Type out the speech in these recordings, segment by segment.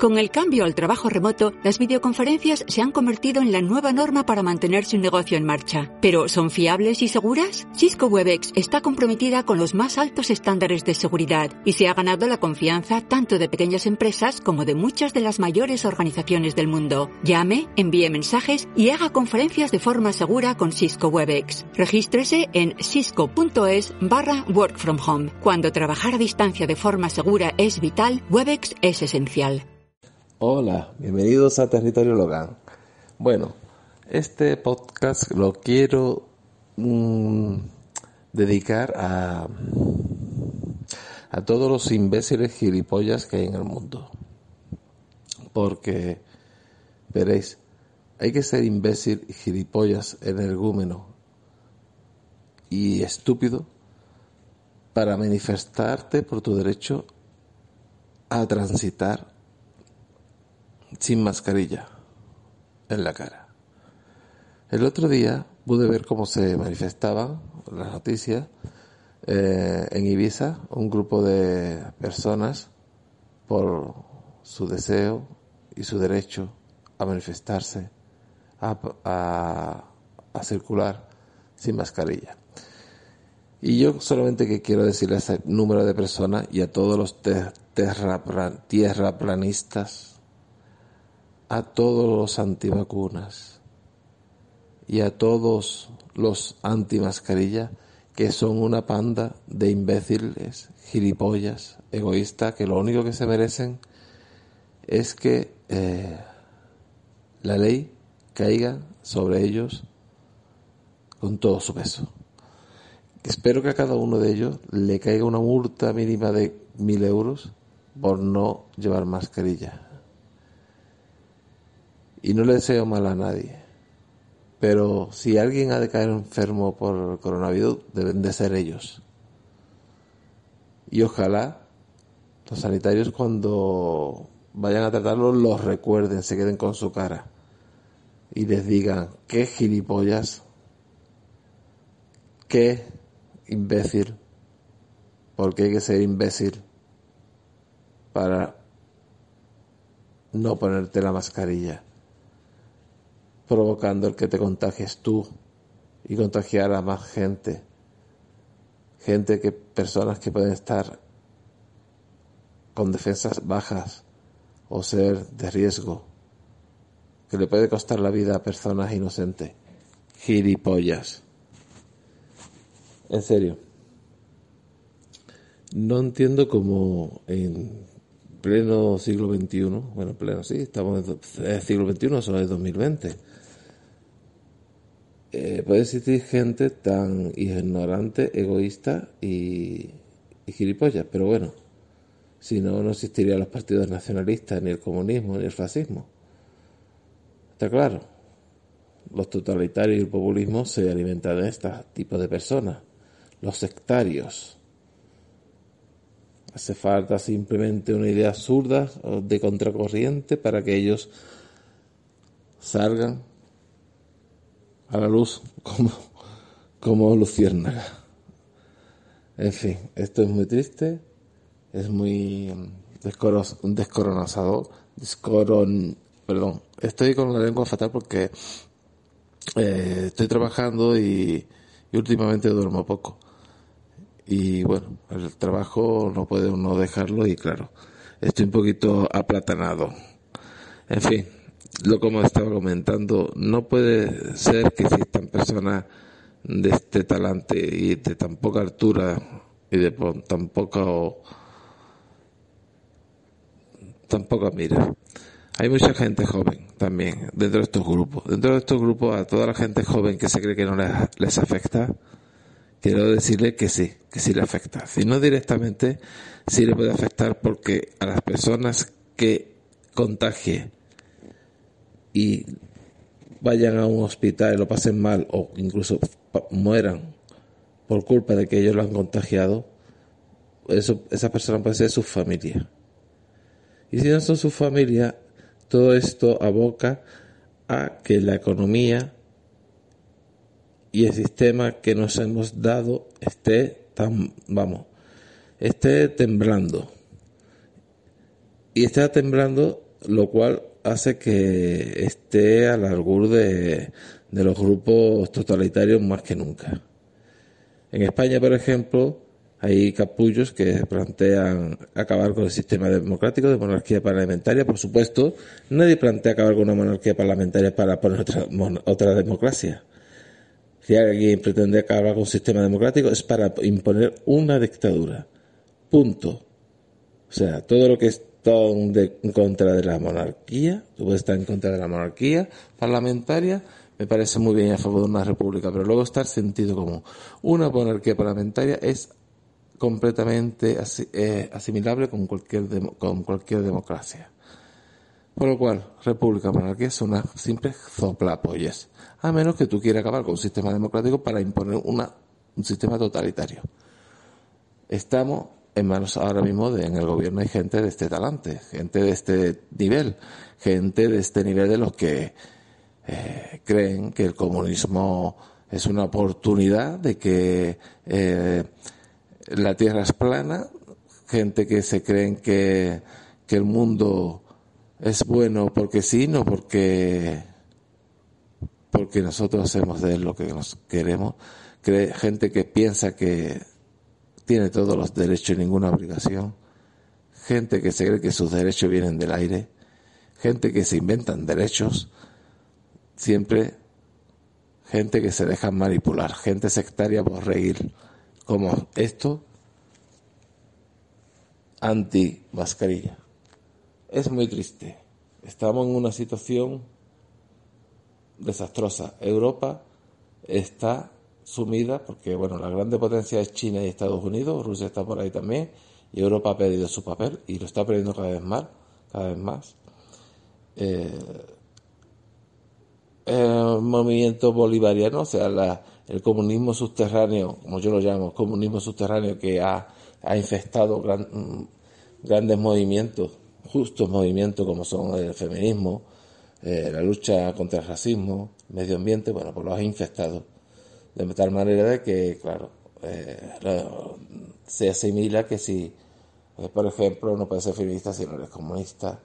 Con el cambio al trabajo remoto, las videoconferencias se han convertido en la nueva norma para mantener su negocio en marcha. ¿Pero son fiables y seguras? Cisco Webex está comprometida con los más altos estándares de seguridad y se ha ganado la confianza tanto de pequeñas empresas como de muchas de las mayores organizaciones del mundo. Llame, envíe mensajes y haga conferencias de forma segura con Cisco Webex. Regístrese en cisco.es barra work from home. Cuando trabajar a distancia de forma segura es vital, Webex es esencial. Hola, bienvenidos a Territorio Logan. Bueno, este podcast lo quiero mm, dedicar a, a todos los imbéciles gilipollas que hay en el mundo. Porque, veréis, hay que ser imbécil gilipollas, energúmeno y estúpido para manifestarte por tu derecho a transitar sin mascarilla en la cara. El otro día pude ver cómo se manifestaban las noticias eh, en Ibiza un grupo de personas por su deseo y su derecho a manifestarse, a, circular sin mascarilla. Y yo solamente que quiero decirle a ese número de personas y a todos los tierraplanistas a todos los antivacunas y a todos los antimascarilla que son una panda de imbéciles, gilipollas, egoístas, que lo único que se merecen es que eh, la ley caiga sobre ellos con todo su peso. Espero que a cada uno de ellos le caiga una multa mínima de mil euros por no llevar mascarilla y no le deseo mal a nadie. Pero si alguien ha de caer enfermo por coronavirus, deben de ser ellos. Y ojalá los sanitarios cuando vayan a tratarlo los recuerden, se queden con su cara y les digan, qué gilipollas, qué imbécil, porque hay que ser imbécil para no ponerte la mascarilla provocando el que te contagies tú y contagiar a más gente. Gente que, personas que pueden estar con defensas bajas o ser de riesgo, que le puede costar la vida a personas inocentes. Giripollas. En serio. No entiendo cómo en pleno siglo XXI, bueno, pleno sí, estamos en el siglo XXI, eso es 2020 eh, puede existir gente tan ignorante, egoísta y, gilipollas, pero bueno, si no, no existirían los partidos nacionalistas, ni el comunismo, ni el fascismo. Está claro. Los totalitarios y el populismo se alimentan de este tipo de personas, los sectarios. Hace falta simplemente una idea absurda de contracorriente para que ellos salgan a la luz como, como luciérnaga. En fin, esto es muy triste, es muy mm, descoronazador, descoron, perdón, estoy con la lengua fatal porque eh, estoy trabajando y, últimamente duermo poco. Y bueno, el trabajo no puede uno dejarlo y claro, estoy un poquito aplatanado. En fin, lo como estaba comentando, no puede ser que existan personas de este talante y de tan poca altura y de tan poca tan poca mira. Hay mucha gente joven también dentro de estos grupos. Dentro de estos grupos, a toda la gente joven que se cree que no les, les afecta, quiero decirle que sí, que sí le afecta. Si no directamente, sí le puede afectar porque a las personas que contagie y vayan a un hospital y lo pasen mal o incluso mueran por culpa de que ellos lo han contagiado, eso, esa persona ser su familia. Y si no son su familia, todo esto aboca a que la economía y el sistema que nos hemos dado esté tan, vamos, esté temblando. Y está temblando, lo cual hace que esté al albur de, de los grupos totalitarios más que nunca. En España, por ejemplo, hay capullos que plantean acabar con el sistema democrático de monarquía parlamentaria. Por supuesto, nadie plantea acabar con una monarquía parlamentaria para poner otra, otra democracia. Si alguien pretende acabar con un sistema democrático es para imponer una dictadura. Punto. O sea, todo lo que está en contra de la monarquía, tú puedes estar en contra de la monarquía parlamentaria, me parece muy bien a favor de una república, pero luego está el sentido común. Una monarquía parlamentaria es completamente eh, asimilable con cualquier, con cualquier democracia. Por lo cual, república, monarquía es una simple zoplapolles, a menos que tú quieras acabar con un sistema democrático para imponer una, un sistema totalitario. Estamos en manos ahora mismo en el gobierno hay gente de este talante, gente de este nivel, gente de este nivel de los que eh, creen que el comunismo es una oportunidad de que eh, la tierra es plana, gente que se creen que, que el mundo es bueno porque sí, no porque porque nosotros hacemos de él lo que nos queremos, gente que piensa que tiene todos los derechos y ninguna obligación, gente que se cree que sus derechos vienen del aire, gente que se inventan derechos, siempre gente que se deja manipular, gente sectaria por reír, como esto anti mascarilla. Es muy triste. Estamos en una situación desastrosa. Europa está sumida, porque bueno, la grande potencia es China y Estados Unidos, Rusia está por ahí también, y Europa ha perdido su papel y lo está perdiendo cada vez más, cada vez más. Eh, el movimiento bolivariano, o sea, el comunismo subterráneo, como yo lo llamo, comunismo subterráneo que ha, infectado grandes movimientos, justos movimientos como son el feminismo, eh, la lucha contra el racismo, medio ambiente, bueno, pues lo ha infectado de tal manera de que, claro, eh, se asimila que si, eh, por ejemplo, no puedes ser feminista si no eres comunista,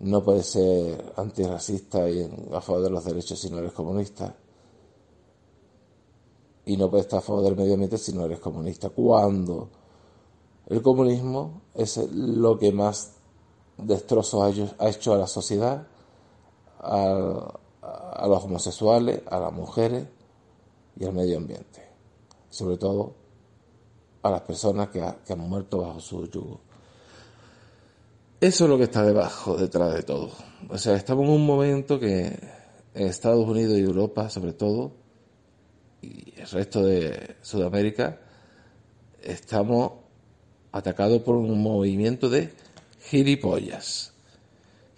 no puedes ser antirracista y a favor de los derechos si no eres comunista, y no puedes estar a favor del medio ambiente si no eres comunista. Cuando el comunismo es lo que más destrozos ha hecho a la sociedad, a los homosexuales, a las mujeres, y al medio ambiente, sobre todo a las personas que, han muerto bajo su yugo. Eso es lo que está debajo, detrás de todo. O sea, estamos en un momento que en Estados Unidos y Europa, sobre todo, y el resto de Sudamérica, estamos atacados por un movimiento de gilipollas.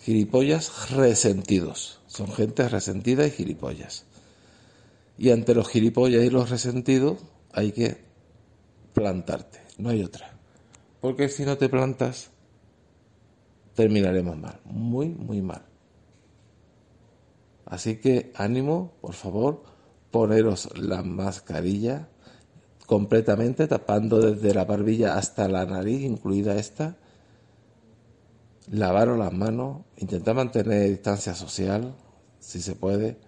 Gilipollas resentidos. Son gente resentida y gilipollas. Y ante los gilipollas y los resentidos hay que plantarte, no hay otra. Porque si no te plantas, terminaremos mal, muy, muy mal. Así que ánimo, por favor, poneros la mascarilla completamente, tapando desde la barbilla hasta la nariz, incluida esta. Lavaros las manos, intentar mantener distancia social, si se puede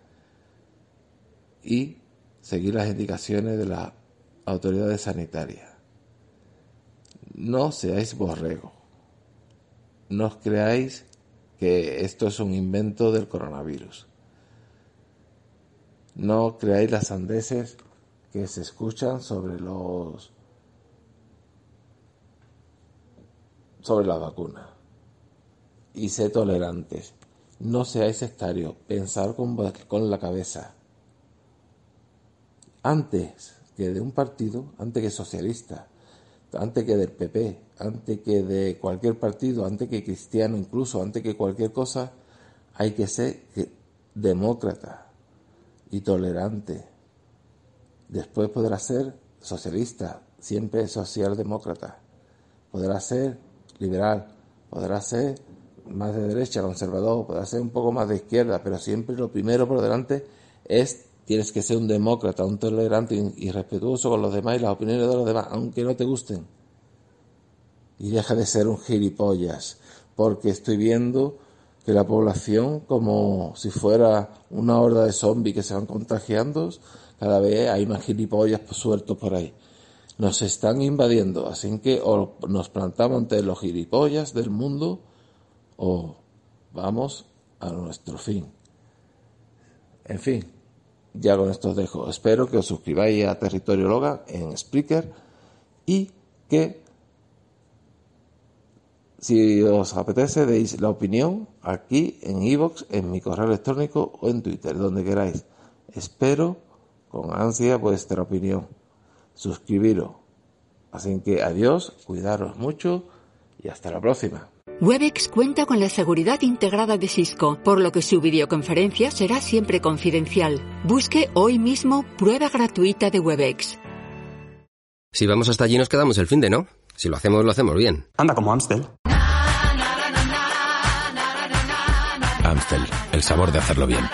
y seguir las indicaciones de las autoridades sanitarias. No seáis borrego. No os creáis que esto es un invento del coronavirus. No creáis las sandeces que se escuchan sobre los sobre la vacuna. Y sé tolerantes. No seáis sectarios. Pensar con, con la cabeza antes que de un partido, antes que socialista, antes que del PP, antes que de cualquier partido, antes que cristiano incluso, antes que cualquier cosa, hay que ser demócrata y tolerante. Después podrá ser socialista, siempre socialdemócrata. Podrá ser liberal, podrá ser más de derecha, conservador, podrá ser un poco más de izquierda, pero siempre lo primero por delante es tienes que ser un demócrata, un tolerante y respetuoso con los demás y las opiniones de los demás, aunque no te gusten. Y deja de ser un gilipollas, porque estoy viendo que la población, como si fuera una horda de zombies que se van contagiando, cada vez hay más gilipollas sueltos por ahí. Nos están invadiendo, así que o nos plantamos ante los gilipollas del mundo o vamos a nuestro fin. En fin, ya con esto os dejo. Espero que os suscribáis a Territorio Loga en Spreaker y que si os apetece deis la opinión aquí en iVoox, en mi correo electrónico o en Twitter, donde queráis. Espero con ansia vuestra opinión. Suscribiros. Así que adiós, cuidaros mucho y hasta la próxima. Webex cuenta con la seguridad integrada de Cisco, por lo que su videoconferencia será siempre confidencial. Busque hoy mismo prueba gratuita de Webex. Si vamos hasta allí nos quedamos el fin de, ¿no? Si lo hacemos, lo hacemos bien. Anda como Amstel. Amstel, el sabor de hacerlo bien.